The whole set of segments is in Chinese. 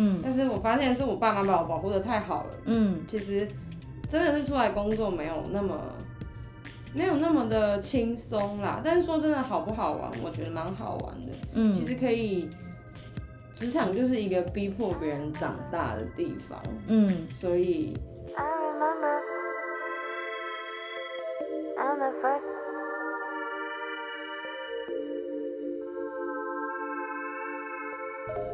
嗯，但是我发现是我爸妈把我保护的太好了，嗯，其实真的是出来工作没有那么没有那么的轻松啦。但是说真的好不好玩，我觉得蛮好玩的，嗯，其实可以，职场就是一个逼迫别人长大的地方，嗯，所以。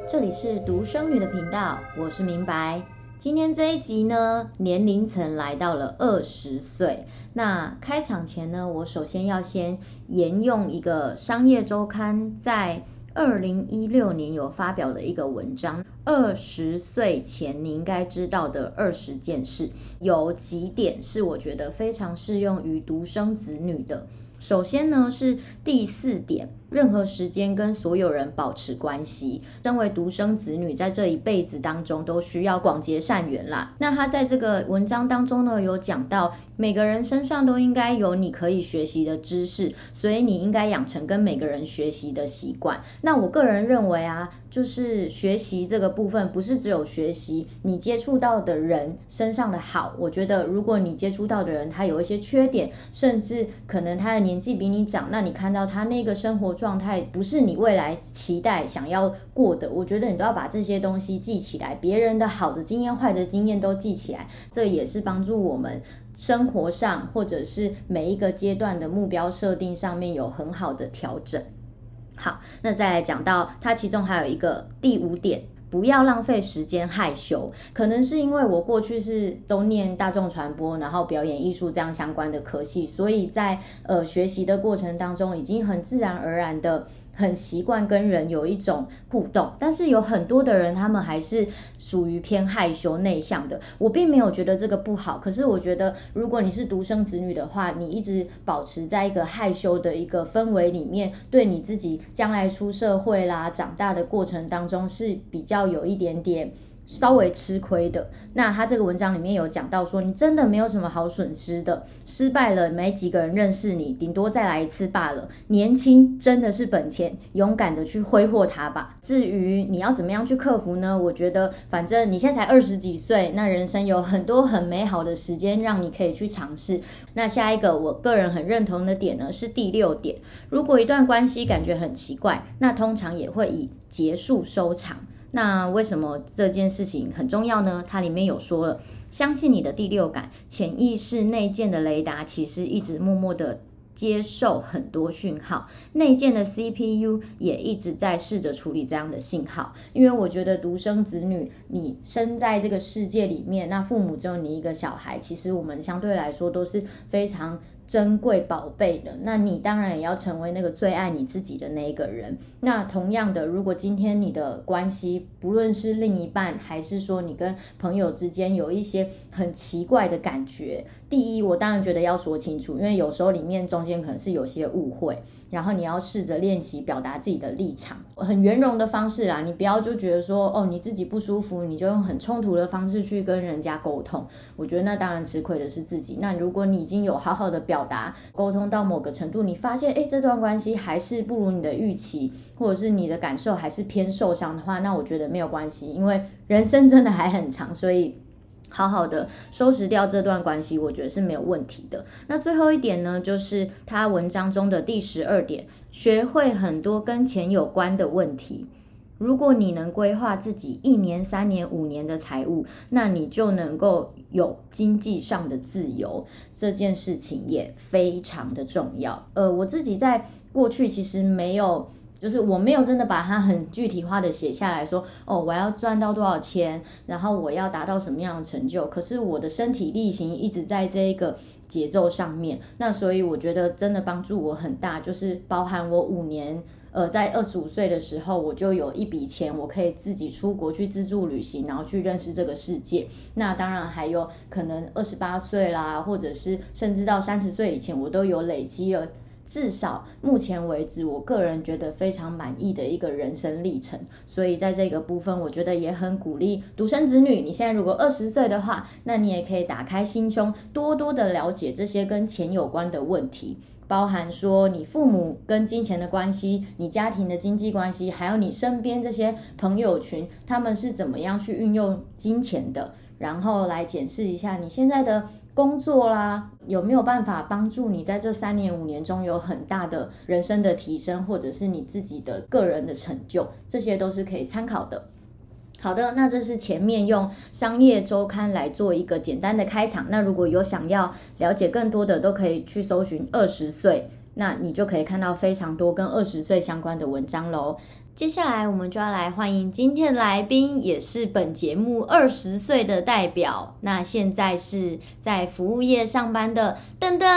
这里是独生女的频道，我是明白。今天这一集呢，年龄层来到了二十岁。那开场前呢，我首先要先沿用一个商业周刊在二零一六年有发表的一个文章：二十岁前你应该知道的二十件事。有几点是我觉得非常适用于独生子女的。首先呢，是第四点。任何时间跟所有人保持关系。身为独生子女，在这一辈子当中都需要广结善缘啦。那他在这个文章当中呢，有讲到每个人身上都应该有你可以学习的知识，所以你应该养成跟每个人学习的习惯。那我个人认为啊，就是学习这个部分，不是只有学习你接触到的人身上的好。我觉得，如果你接触到的人他有一些缺点，甚至可能他的年纪比你长，那你看到他那个生活状状态不是你未来期待想要过的，我觉得你都要把这些东西记起来，别人的好的经验、坏的经验都记起来，这也是帮助我们生活上或者是每一个阶段的目标设定上面有很好的调整。好，那再来讲到它其中还有一个第五点，不要浪费时间害羞。可能是因为我过去是都念大众传播，然后表演艺术这样相关的科系，所以在呃学习的过程当中，已经很自然而然的。很习惯跟人有一种互动，但是有很多的人，他们还是属于偏害羞内向的。我并没有觉得这个不好，可是我觉得，如果你是独生子女的话，你一直保持在一个害羞的一个氛围里面，对你自己将来出社会啦、长大的过程当中是比较有一点点。稍微吃亏的，那他这个文章里面有讲到说，你真的没有什么好损失的，失败了没几个人认识你，顶多再来一次罢了。年轻真的是本钱，勇敢的去挥霍它吧。至于你要怎么样去克服呢？我觉得反正你现在才二十几岁，那人生有很多很美好的时间让你可以去尝试。那下一个我个人很认同的点呢，是第六点，如果一段关系感觉很奇怪，那通常也会以结束收场。那为什么这件事情很重要呢？它里面有说了，相信你的第六感，潜意识内建的雷达其实一直默默的接受很多讯号，内建的 CPU 也一直在试着处理这样的信号。因为我觉得独生子女，你生在这个世界里面，那父母只有你一个小孩，其实我们相对来说都是非常。珍贵宝贝的，那你当然也要成为那个最爱你自己的那一个人。那同样的，如果今天你的关系，不论是另一半，还是说你跟朋友之间有一些很奇怪的感觉，第一，我当然觉得要说清楚，因为有时候里面中间可能是有些误会，然后你要试着练习表达自己的立场，很圆融的方式啦，你不要就觉得说，哦，你自己不舒服，你就用很冲突的方式去跟人家沟通，我觉得那当然吃亏的是自己。那如果你已经有好好的表达沟通到某个程度，你发现诶，这段关系还是不如你的预期，或者是你的感受还是偏受伤的话，那我觉得没有关系，因为人生真的还很长，所以好好的收拾掉这段关系，我觉得是没有问题的。那最后一点呢，就是他文章中的第十二点，学会很多跟钱有关的问题。如果你能规划自己一年、三年、五年的财务，那你就能够有经济上的自由。这件事情也非常的重要。呃，我自己在过去其实没有，就是我没有真的把它很具体化的写下来说，哦，我要赚到多少钱，然后我要达到什么样的成就。可是我的身体力行一直在这一个节奏上面，那所以我觉得真的帮助我很大，就是包含我五年。呃，在二十五岁的时候，我就有一笔钱，我可以自己出国去自助旅行，然后去认识这个世界。那当然还有可能二十八岁啦，或者是甚至到三十岁以前，我都有累积了。至少目前为止，我个人觉得非常满意的一个人生历程。所以在这个部分，我觉得也很鼓励独生子女。你现在如果二十岁的话，那你也可以打开心胸，多多的了解这些跟钱有关的问题。包含说你父母跟金钱的关系，你家庭的经济关系，还有你身边这些朋友群，他们是怎么样去运用金钱的，然后来检视一下你现在的工作啦，有没有办法帮助你在这三年五年中有很大的人生的提升，或者是你自己的个人的成就，这些都是可以参考的。好的，那这是前面用商业周刊来做一个简单的开场。那如果有想要了解更多的，都可以去搜寻二十岁，那你就可以看到非常多跟二十岁相关的文章喽。接下来我们就要来欢迎今天的来宾，也是本节目二十岁的代表。那现在是在服务业上班的邓邓。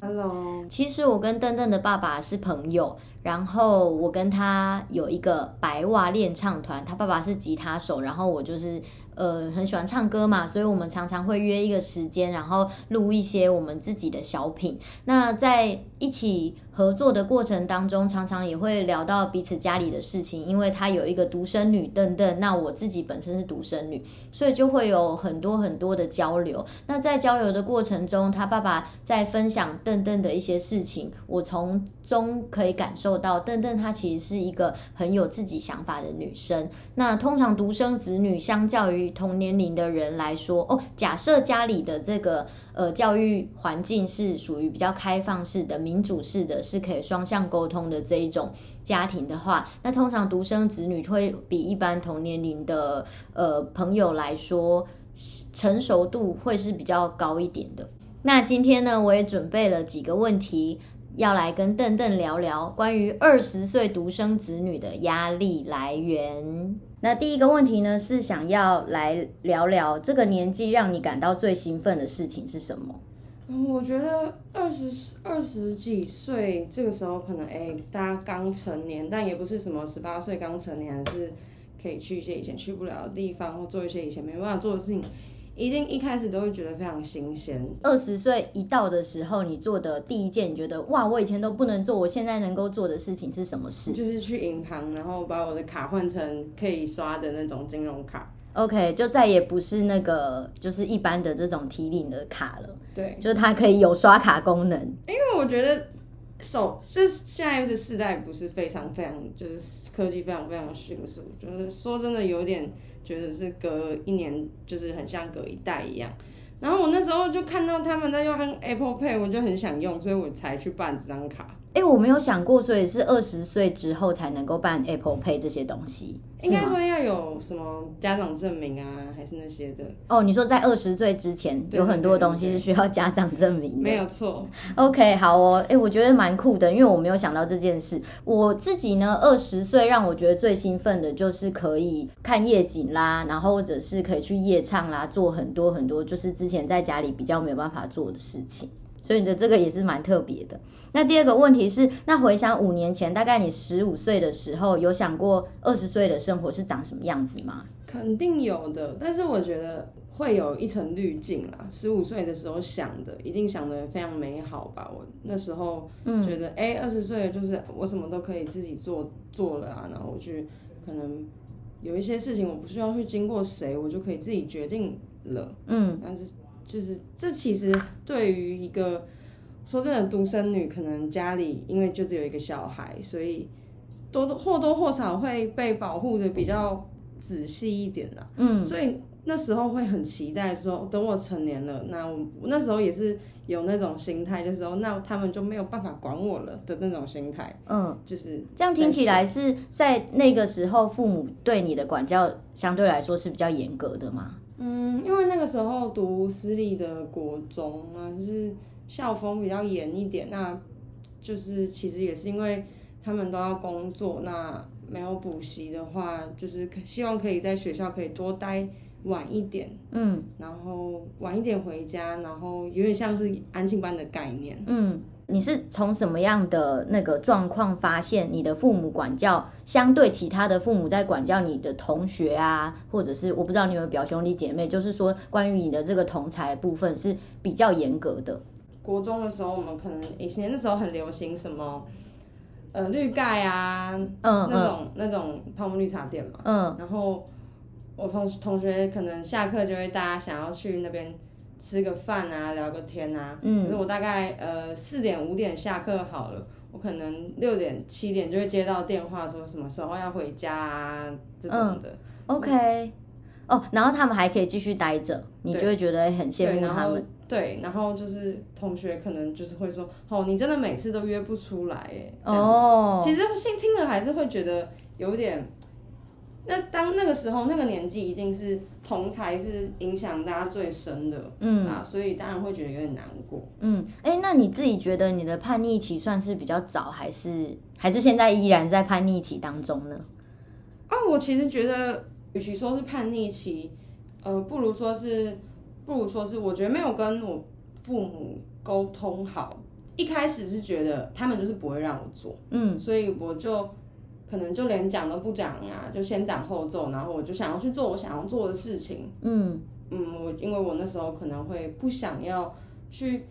Hello，其实我跟邓邓的爸爸是朋友。然后我跟他有一个白袜练唱团，他爸爸是吉他手，然后我就是。呃，很喜欢唱歌嘛，所以我们常常会约一个时间，然后录一些我们自己的小品。那在一起合作的过程当中，常常也会聊到彼此家里的事情，因为他有一个独生女邓邓，那我自己本身是独生女，所以就会有很多很多的交流。那在交流的过程中，他爸爸在分享邓邓的一些事情，我从中可以感受到邓邓她其实是一个很有自己想法的女生。那通常独生子女相较于同年龄的人来说，哦，假设家里的这个呃教育环境是属于比较开放式的、民民主式的，是可以双向沟通的这一种家庭的话，那通常独生子女会比一般同年龄的呃朋友来说，成熟度会是比较高一点的。那今天呢，我也准备了几个问题。要来跟邓邓聊聊关于二十岁独生子女的压力来源。那第一个问题呢，是想要来聊聊这个年纪让你感到最兴奋的事情是什么？嗯，我觉得二十二十几岁这个时候，可能哎，大家刚成年，但也不是什么十八岁刚成年，还是可以去一些以前去不了的地方，或做一些以前没办法做的事情。一定一开始都会觉得非常新鲜。二十岁一到的时候，你做的第一件，你觉得哇，我以前都不能做，我现在能够做的事情是什么事？就是去银行，然后把我的卡换成可以刷的那种金融卡。OK，就再也不是那个就是一般的这种提领的卡了。对，就是它可以有刷卡功能。因为我觉得手是现在是世代不是非常非常，就是科技非常非常迅速，就是说真的有点。觉得是隔一年，就是很像隔一代一样。然后我那时候就看到他们在用 Apple Pay，我就很想用，所以我才去办这张卡。哎、欸，我没有想过，所以是二十岁之后才能够办 Apple Pay 这些东西。应该说要有什么家长证明啊，还是那些的？哦，你说在二十岁之前有很多东西是需要家长证明的。没有错。OK，好哦。哎、欸，我觉得蛮酷的，因为我没有想到这件事。我自己呢，二十岁让我觉得最兴奋的就是可以看夜景啦，然后或者是可以去夜唱啦，做很多很多就是之前在家里比较没有办法做的事情。所以你的这个也是蛮特别的。那第二个问题是，那回想五年前，大概你十五岁的时候，有想过二十岁的生活是长什么样子吗？肯定有的，但是我觉得会有一层滤镜啊。十五岁的时候想的，一定想的非常美好吧？我那时候觉得，哎、嗯，二十岁就是我什么都可以自己做做了啊，然后我去可能有一些事情我不需要去经过谁，我就可以自己决定了。嗯，但是就是这其实对于一个。说真的，独生女可能家里因为就只有一个小孩，所以多多或多或少会被保护的比较仔细一点啦。嗯，所以那时候会很期待说，等我成年了，那我那时候也是有那种心态的时候，那他们就没有办法管我了的那种心态。嗯，就是这样听起来是在那个时候父母对你的管教相对来说是比较严格的吗？嗯，因为那个时候读私立的国中啊，就是。校风比较严一点，那就是其实也是因为他们都要工作，那没有补习的话，就是希望可以在学校可以多待晚一点，嗯，然后晚一点回家，然后有点像是安静班的概念。嗯，你是从什么样的那个状况发现你的父母管教相对其他的父母在管教你的同学啊，或者是我不知道你有没有表兄弟姐妹，就是说关于你的这个同才部分是比较严格的。国中的时候，我们可能以前那时候很流行什么，呃，绿盖啊，嗯，那种那种泡沫绿茶店嘛，嗯，然后我同同学可能下课就会大家想要去那边吃个饭啊，聊个天啊。嗯。可是我大概呃四点五点下课好了，我可能六点七点就会接到电话，说什么时候要回家啊这种的。嗯、OK。哦，然后他们还可以继续待着，你就会觉得很羡慕他们。对，然后就是同学可能就是会说，哦，你真的每次都约不出来哎。哦。其实听听了还是会觉得有点。那当那个时候那个年纪，一定是同才是影响大家最深的，嗯啊，所以当然会觉得有点难过。嗯，哎，那你自己觉得你的叛逆期算是比较早，还是还是现在依然在叛逆期当中呢？啊，我其实觉得。与其说是叛逆期，呃，不如说是，不如说是，我觉得没有跟我父母沟通好。一开始是觉得他们就是不会让我做，嗯，所以我就可能就连讲都不讲啊，就先斩后奏，然后我就想要去做我想要做的事情，嗯嗯，我因为我那时候可能会不想要去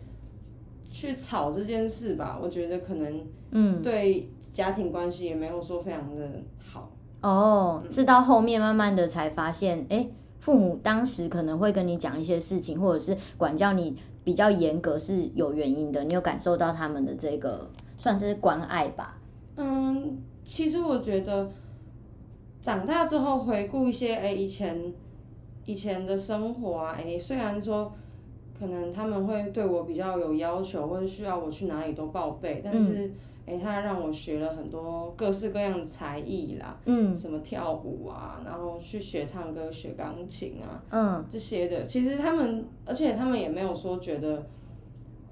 去吵这件事吧，我觉得可能，嗯，对家庭关系也没有说非常的好。哦，是到后面慢慢的才发现，哎、欸，父母当时可能会跟你讲一些事情，或者是管教你比较严格是有原因的。你有感受到他们的这个算是关爱吧？嗯，其实我觉得长大之后回顾一些，哎、欸，以前以前的生活啊，哎、欸，虽然说可能他们会对我比较有要求，或者需要我去哪里都报备，但是。嗯哎，他让我学了很多各式各样的才艺啦，嗯，什么跳舞啊，然后去学唱歌、学钢琴啊，嗯，这些的。其实他们，而且他们也没有说觉得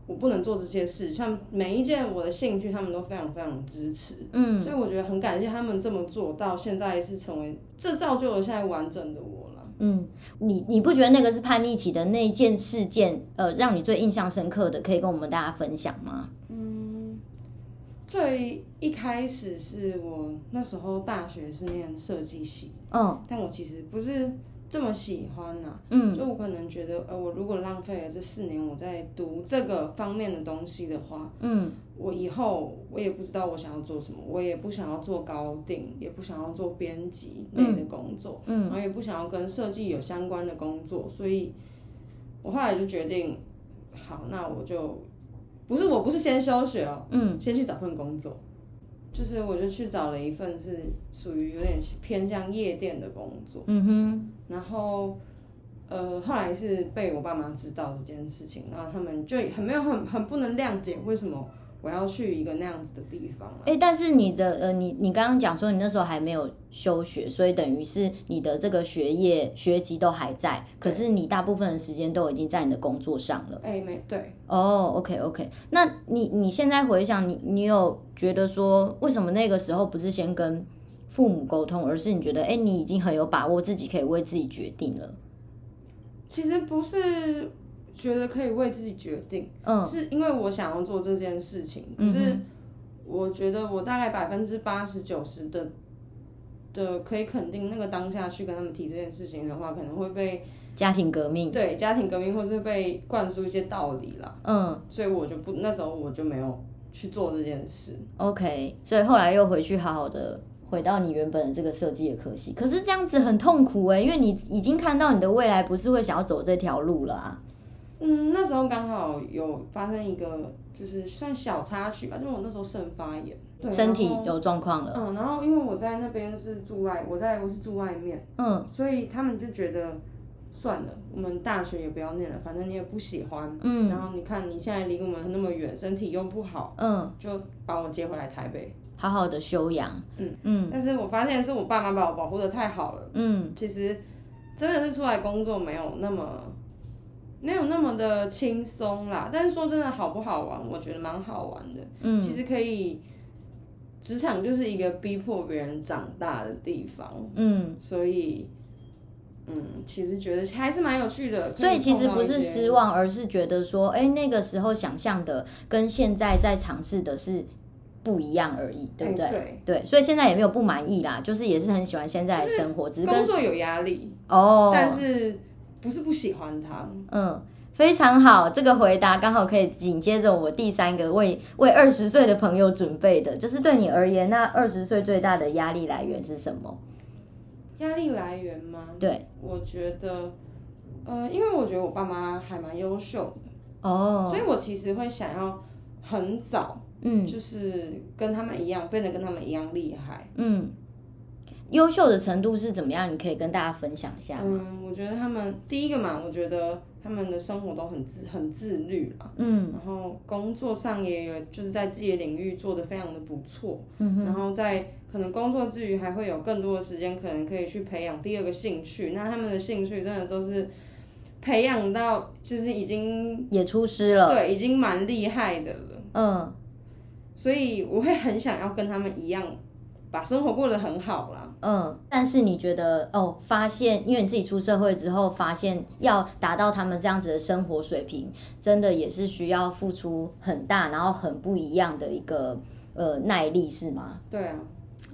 我不能做这些事，像每一件我的兴趣，他们都非常非常支持，嗯，所以我觉得很感谢他们这么做到现在是成为，这造就了现在完整的我了。嗯，你你不觉得那个是叛逆期的那件事件，呃，让你最印象深刻的，可以跟我们大家分享吗？嗯最一开始是我那时候大学是念设计系，嗯，但我其实不是这么喜欢呐、啊，嗯，就我可能觉得，呃，我如果浪费了这四年我在读这个方面的东西的话，嗯，我以后我也不知道我想要做什么，我也不想要做高定，也不想要做编辑类的工作，嗯，然后也不想要跟设计有相关的工作，所以我后来就决定，好，那我就。不是，我不是先休学哦，嗯，先去找份工作，就是我就去找了一份是属于有点偏向夜店的工作，嗯哼，然后呃后来是被我爸妈知道这件事情，然后他们就很没有很很不能谅解为什么。我要去一个那样子的地方。哎、欸，但是你的呃，你你刚刚讲说你那时候还没有休学，所以等于是你的这个学业学籍都还在，可是你大部分的时间都已经在你的工作上了。哎、欸，没对。哦、oh，OK OK，那你你现在回想，你你有觉得说，为什么那个时候不是先跟父母沟通，而是你觉得，哎、欸，你已经很有把握自己可以为自己决定了？其实不是。觉得可以为自己决定，嗯，是因为我想要做这件事情。可是我觉得我大概百分之八十九十的的可以肯定，那个当下去跟他们提这件事情的话，可能会被家庭革命，对家庭革命，或是被灌输一些道理啦。嗯，所以我就不那时候我就没有去做这件事。OK，所以后来又回去好好的回到你原本的这个设计的可惜。可是这样子很痛苦欸，因为你已经看到你的未来不是会想要走这条路了啊。嗯，那时候刚好有发生一个，就是算小插曲吧，就是我那时候肾发炎，对，身体有状况了。嗯，然后因为我在那边是住外，我在我是住外面，嗯，所以他们就觉得算了，我们大学也不要念了，反正你也不喜欢，嗯，然后你看你现在离我们那么远，身体又不好，嗯，就把我接回来台北，好好的休养，嗯嗯。但是我发现是我爸妈把我保护的太好了，嗯，其实真的是出来工作没有那么。没有那么的轻松啦，但是说真的好不好玩？我觉得蛮好玩的。嗯，其实可以，职场就是一个逼迫别人长大的地方。嗯，所以，嗯，其实觉得还是蛮有趣的。所以其实不是失望，而是觉得说，哎，那个时候想象的跟现在在尝试的是不一样而已，对不对？对，对，所以现在也没有不满意啦，就是也是很喜欢现在的生活，只是工作有压力哦，但是。不是不喜欢他，嗯，非常好，这个回答刚好可以紧接着我第三个为为二十岁的朋友准备的，就是对你而言，那二十岁最大的压力来源是什么？压力来源吗？对，我觉得呃，因为我觉得我爸妈还蛮优秀的哦，所以我其实会想要很早，嗯，就是跟他们一样，变得跟他们一样厉害，嗯。优秀的程度是怎么样？你可以跟大家分享一下。嗯，我觉得他们第一个嘛，我觉得他们的生活都很自很自律啦。嗯，然后工作上也有就是在自己的领域做得非常的不错。嗯哼，然后在可能工作之余还会有更多的时间，可能可以去培养第二个兴趣。那他们的兴趣真的都是培养到就是已经也出师了，对，已经蛮厉害的了。嗯，所以我会很想要跟他们一样。把生活过得很好啦，嗯，但是你觉得哦，发现因为你自己出社会之后，发现要达到他们这样子的生活水平，真的也是需要付出很大，然后很不一样的一个呃耐力，是吗？对啊，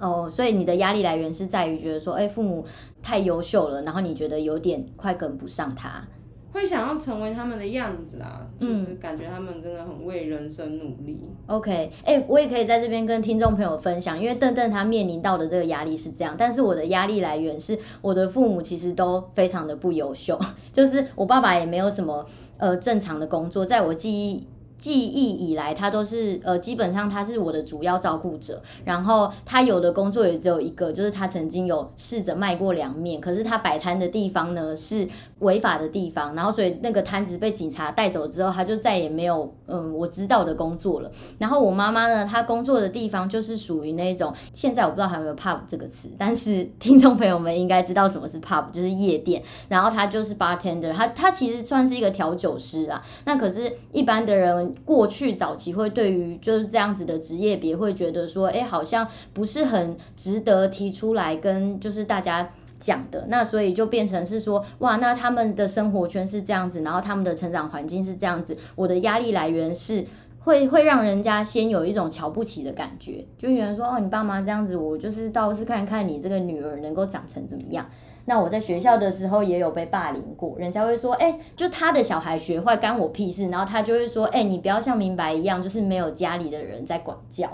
哦，所以你的压力来源是在于觉得说，哎，父母太优秀了，然后你觉得有点快跟不上他。会想要成为他们的样子啊，就是感觉他们真的很为人生努力。嗯、OK，哎、欸，我也可以在这边跟听众朋友分享，因为邓邓他面临到的这个压力是这样，但是我的压力来源是我的父母其实都非常的不优秀，就是我爸爸也没有什么呃正常的工作，在我记忆。记忆以来，他都是呃，基本上他是我的主要照顾者。然后他有的工作也只有一个，就是他曾经有试着卖过凉面，可是他摆摊的地方呢是违法的地方。然后所以那个摊子被警察带走之后，他就再也没有嗯我知道的工作了。然后我妈妈呢，她工作的地方就是属于那种，现在我不知道还有没有 pub 这个词，但是 听众朋友们应该知道什么是 pub，就是夜店。然后他就是 bartender，他他其实算是一个调酒师啊。那可是一般的人。过去早期会对于就是这样子的职业别会觉得说，哎，好像不是很值得提出来跟就是大家讲的，那所以就变成是说，哇，那他们的生活圈是这样子，然后他们的成长环境是这样子，我的压力来源是会会让人家先有一种瞧不起的感觉，就有人说，哦，你爸妈这样子，我就是倒是看看你这个女儿能够长成怎么样。那我在学校的时候也有被霸凌过，人家会说，哎、就他的小孩学坏，干我屁事。然后他就会说，哎、你不要像明白一样，就是没有家里的人在管教。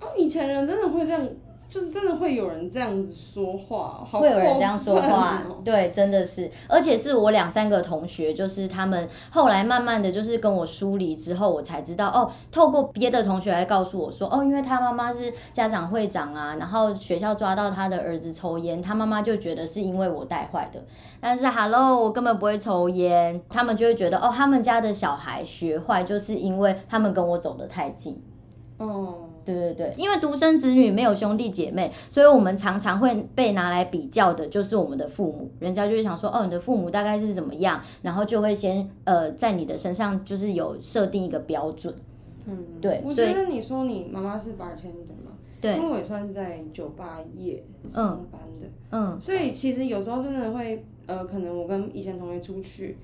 哦，以前人真的会这样。就是真的会有人这样子说话，好，会有人这样说话，对，真的是，而且是我两三个同学，就是他们后来慢慢的就是跟我疏离之后，我才知道哦，透过别的同学来告诉我说，哦，因为他妈妈是家长会长啊，然后学校抓到他的儿子抽烟，他妈妈就觉得是因为我带坏的，但是 hello，，我根本不会抽烟，他们就会觉得哦，他们家的小孩学坏，就是因为他们跟我走得太近，哦。对对对，因为独生子女没有兄弟姐妹，所以我们常常会被拿来比较的，就是我们的父母。人家就会想说，哦，你的父母大概是怎么样，然后就会先呃，在你的身上就是有设定一个标准。嗯，对。我觉得你说你妈妈是 bartender 吗？对，因为我也算是在酒吧业上班的。嗯，嗯，所以其实有时候真的会呃，可能我跟以前同学出去。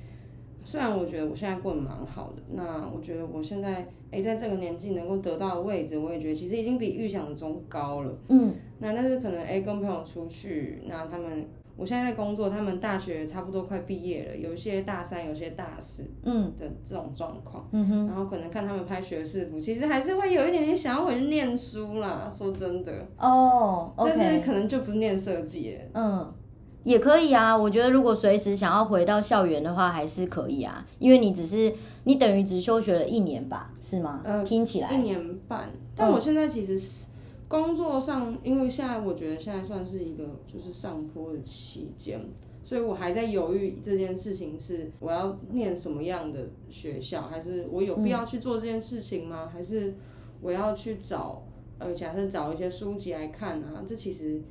虽然我觉得我现在过得蛮好的，那我觉得我现在诶，在这个年纪能够得到的位置，我也觉得其实已经比预想中高了。嗯，那但是可能诶，跟朋友出去，那他们我现在在工作，他们大学差不多快毕业了，有一些大三，有些大四，嗯的这种状况。嗯哼，然后可能看他们拍学士服，其实还是会有一点点想要回去念书啦。说真的，哦，okay，但是可能就不是念设计。嗯。也可以啊，我觉得如果随时想要回到校园的话，还是可以啊，因为你只是你等于只休学了一年吧，是吗？呃，听起来一年半。但我现在其实是工作上，嗯，因为现在我觉得现在算是一个就是上坡的期间，所以我还在犹豫这件事情是我要念什么样的学校，还是我有必要去做这件事情吗？嗯，还是我要去找呃，假设找一些书籍来看啊？这其实。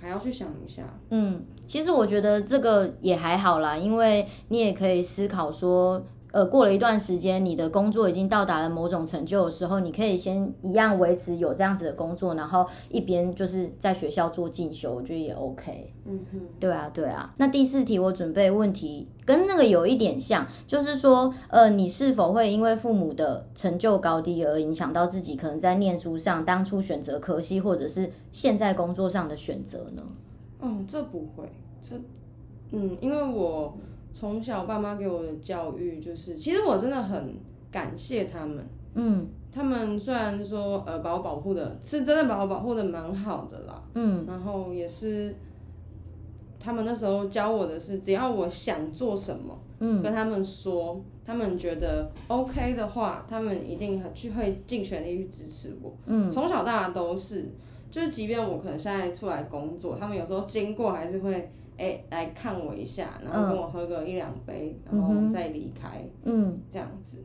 还要去想一下，嗯，其实我觉得这个也还好啦，因为你也可以思考说，呃，过了一段时间，你的工作已经到达了某种成就的时候，你可以先一样维持有这样子的工作，然后一边就是在学校做进修，我觉得也 OK。嗯哼，对啊，对啊。那第四题我准备问题跟那个有一点像，就是说，呃，你是否会因为父母的成就高低而影响到自己可能在念书上当初选择科系，或者是现在工作上的选择呢？嗯，这不会，这，嗯，因为我。从小爸妈给我的教育就是，其实我真的很感谢他们。嗯，他们虽然说呃把我保护的，是真的把我保护的蛮好的啦。嗯，然后也是他们那时候教我的是，只要我想做什么，嗯，跟他们说，他们觉得 OK 的话，他们一定去会尽全力去支持我。嗯，从小到大都是，就是即便我可能现在出来工作，他们有时候经过还是会哎、欸、来看我一下，然后跟我喝个一两杯，然后再离开。嗯，这样子，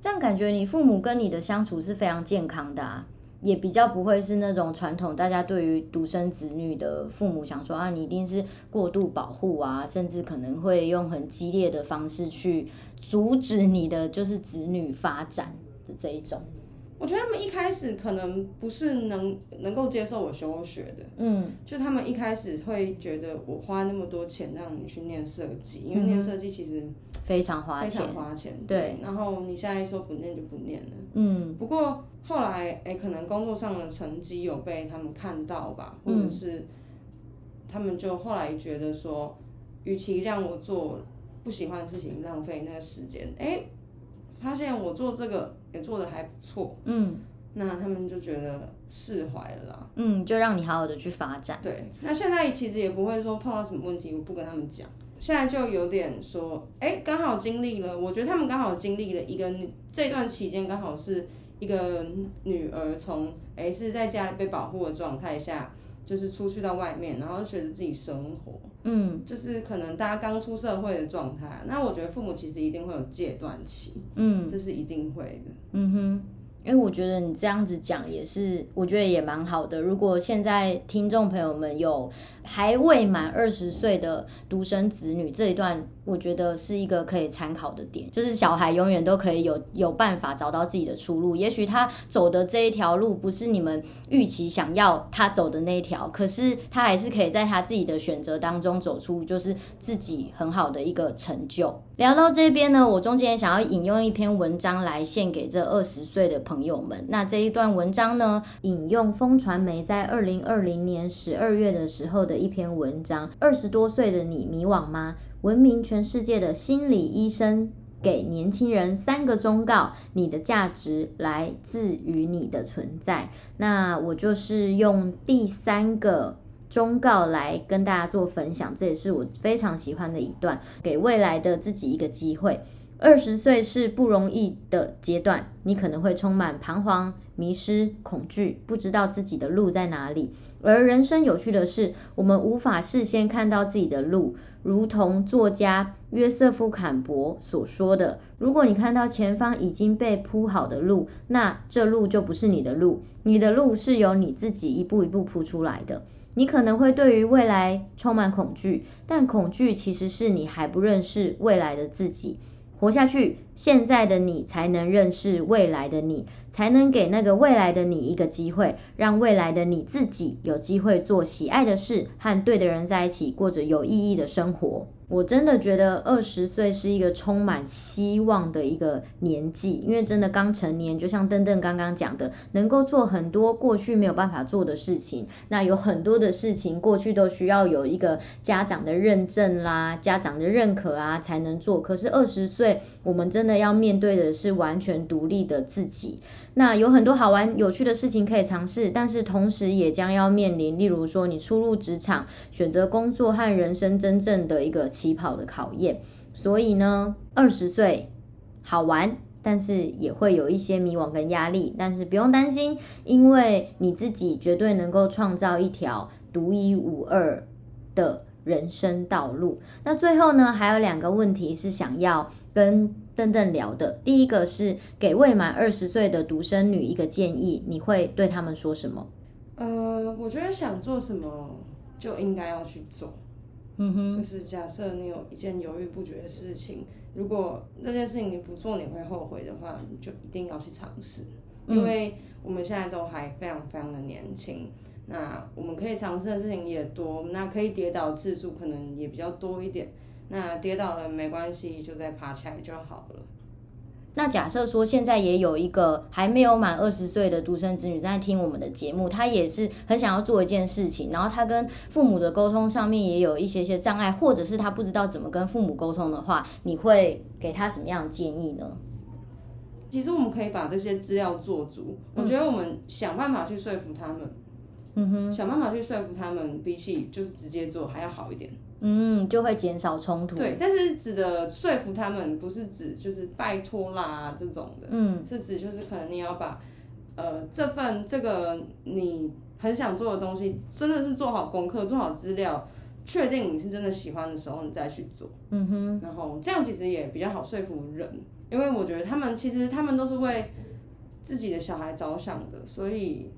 这样感觉你父母跟你的相处是非常健康的啊。也比较不会是那种传统，大家对于独生子女的父母想说啊，你一定是过度保护啊，甚至可能会用很激烈的方式去阻止你的就是子女发展的这一种。我觉得他们一开始可能不是能能够接受我休学的，嗯，就他们一开始会觉得我花那么多钱让你去念设计，因为念设计其实非常花钱，非常花钱，对。然后你现在说不念就不念了，嗯。不过后来，哎、欸，可能工作上的成绩有被他们看到吧，或者是他们就后来觉得说，与其让我做不喜欢的事情，浪费那个时间，哎、欸。发现我做这个也做的还不错，嗯，那他们就觉得释怀了啦，嗯，就让你好好的去发展。对，那现在其实也不会说碰到什么问题，我不跟他们讲。现在就有点说，哎、欸，刚好经历了，我觉得他们刚好经历了一个这段期间，刚好是一个女儿从哎、欸、是在家里被保护的状态下。就是出去到外面，然后学着自己生活，嗯，就是可能大家刚出社会的状态，那我觉得父母其实一定会有戒断期，嗯，这是一定会的，嗯哼。因为我觉得你这样子讲也是，我觉得也蛮好的。如果现在听众朋友们有还未满二十岁的独生子女，这一段我觉得是一个可以参考的点，就是小孩永远都可以有有办法找到自己的出路。也许他走的这一条路不是你们预期想要他走的那一条，可是他还是可以在他自己的选择当中走出就是自己很好的一个成就。聊到这边呢，我中间想要引用一篇文章来献给这二十岁的朋友们。那这一段文章呢，引用风传媒在二零二零年十二月的时候的一篇文章。二十多岁的你迷惘吗？闻名全世界的心理医生给年轻人三个忠告：你的价值来自于你的存在。那我就是用第三个。忠告来跟大家做分享，这也是我非常喜欢的一段，给未来的自己一个机会。二十岁是不容易的阶段，你可能会充满彷徨、迷失、恐惧，不知道自己的路在哪里。而人生有趣的是，我们无法事先看到自己的路，如同作家约瑟夫·坎伯所说的：“如果你看到前方已经被铺好的路，那这路就不是你的路，你的路是由你自己一步一步铺出来的。”你可能会对于未来充满恐惧，但恐惧其实是你还不认识未来的自己。活下去，现在的你才能认识未来的你，才能给那个未来的你一个机会，让未来的你自己有机会做喜爱的事，和对的人在一起，过着有意义的生活。我真的觉得二十岁是一个充满希望的一个年纪，因为真的刚成年，就像邓邓刚刚讲的，能够做很多过去没有办法做的事情。那有很多的事情过去都需要有一个家长的认证啦、家长的认可啊才能做，可是二十岁，我们真的要面对的是完全独立的自己。那有很多好玩有趣的事情可以尝试，但是同时也将要面临，例如说你初入职场，选择工作和人生真正的一个起跑的考验。所以呢，二十岁好玩，但是也会有一些迷惘跟压力，但是不用担心，因为你自己绝对能够创造一条独一无二的人生道路。那最后呢，还有两个问题是想要跟邓邓聊的。第一个是给未满二十岁的独生女一个建议，你会对他们说什么？呃，我觉得想做什么就应该要去做。嗯哼，就是假设你有一件犹豫不决的事情，如果这件事情你不做你会后悔的话，你就一定要去尝试。因为我们现在都还非常非常的年轻。那我们可以尝试的事情也多，那可以跌倒次数可能也比较多一点。那跌倒了没关系，就再爬起来就好了。那假设说现在也有一个还没有满二十岁的独生子女在听我们的节目，他也是很想要做一件事情，然后他跟父母的沟通上面也有一些些障碍，或者是他不知道怎么跟父母沟通的话，你会给他什么样的建议呢？其实我们可以把这些资料做足，我觉得我们想办法去说服他们。嗯哼，想办法去说服他们，比起就是直接做还要好一点。嗯，就会减少冲突。对，但是指的说服他们，不是指就是拜托啦这种的，嗯，是指就是可能你要把呃这份这个你很想做的东西，真的是做好功课，做好资料，确定你是真的喜欢的时候，你再去做。嗯哼，然后这样其实也比较好说服人，因为我觉得他们其实他们都是为自己的小孩着想的，所以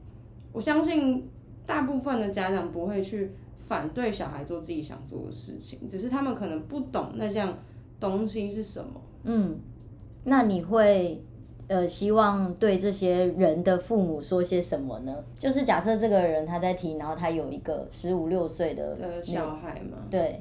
我相信大部分的家长不会去。反对小孩做自己想做的事情，只是他们可能不懂那项东西是什么。嗯，那你会呃希望对这些人的父母说些什么呢？就是假设这个人他在提，然后他有一个十五六岁的小孩嘛，对，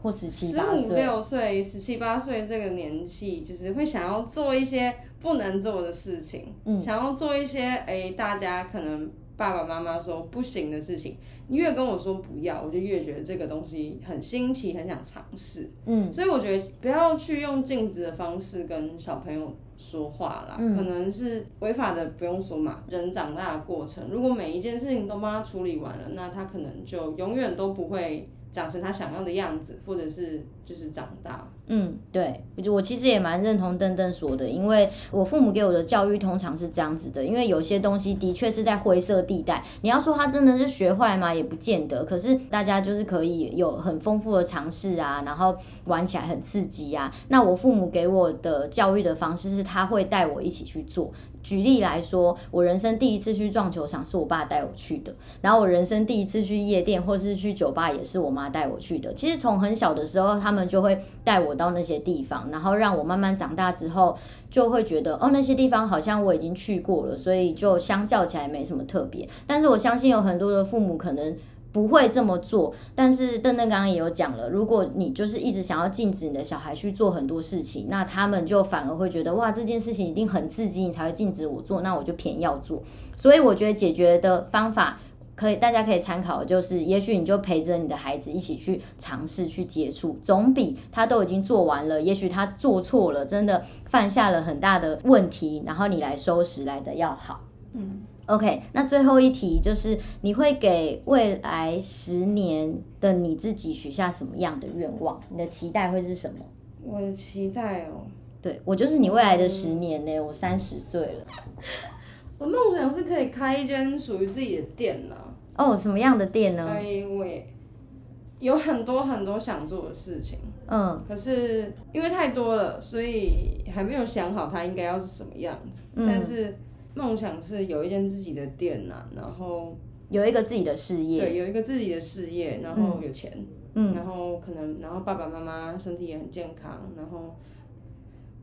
或十七八岁，十五六岁、十七八岁这个年纪，就是会想要做一些不能做的事情，嗯，想要做一些哎，大家可能。爸爸妈妈说不行的事情，你越跟我说不要，我就越觉得这个东西很新奇，很想尝试。嗯，所以我觉得不要去用禁止的方式跟小朋友说话啦，嗯，可能是违法的，不用说嘛。人长大的过程，如果每一件事情都帮他处理完了，那他可能就永远都不会。长成他想要的样子，或者是就是长大。嗯，对，我其实也蛮认同邓邓说的，因为我父母给我的教育通常是这样子的，因为有些东西的确是在灰色地带。你要说他真的是学坏吗？也不见得。可是大家就是可以有很丰富的尝试啊，然后玩起来很刺激啊。那我父母给我的教育的方式是，他会带我一起去做。举例来说，我人生第一次去撞球场是我爸带我去的，然后我人生第一次去夜店或是去酒吧也是我妈带我去的。其实从很小的时候，他他们就会带我到那些地方，然后让我慢慢长大之后，就会觉得哦，那些地方好像我已经去过了，所以就相较起来没什么特别。但是我相信有很多的父母可能。不会这么做，但是邓邓刚刚也有讲了，如果你就是一直想要禁止你的小孩去做很多事情，那他们就反而会觉得哇，这件事情一定很刺激，你才会禁止我做，那我就偏要做。所以我觉得解决的方法可以，大家可以参考，就是也许你就陪着你的孩子一起去尝试去接触，总比他都已经做完了，也许他做错了，真的犯下了很大的问题，然后你来收拾来的要好。嗯。OK，那最后一题就是你会给未来十年的你自己许下什么样的愿望？你的期待会是什么？我的期待哦，对，我就是你未来的十年呢，嗯、我三十岁了。我梦想是可以开一间属于自己的店呢、啊。哦，什么样的店呢？因为有很多很多想做的事情，嗯，可是因为太多了，所以还没有想好它应该要是什么样子，嗯、但是。梦想是有一间自己的店呐、啊，然后有一个自己的事业，对，有一个自己的事业，然后有钱，嗯，然后可能，然后爸爸妈妈身体也很健康，然后。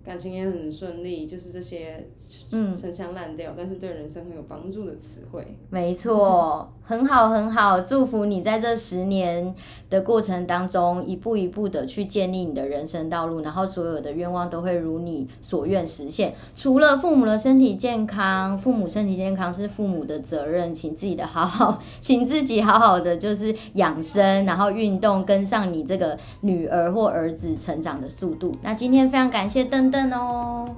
感情也很顺利，就是这些陈腔滥调，嗯、但是对人生很有帮助的词汇。没错，很好很好，祝福你在这十年的过程当中，一步一步的去建立你的人生道路，然后所有的愿望都会如你所愿实现。除了父母的身体健康，父母身体健康是父母的责任，请自己的好好，请自己好好的就是养生，然后运动，跟上你这个女儿或儿子成长的速度。那今天非常感谢邓。等等哦。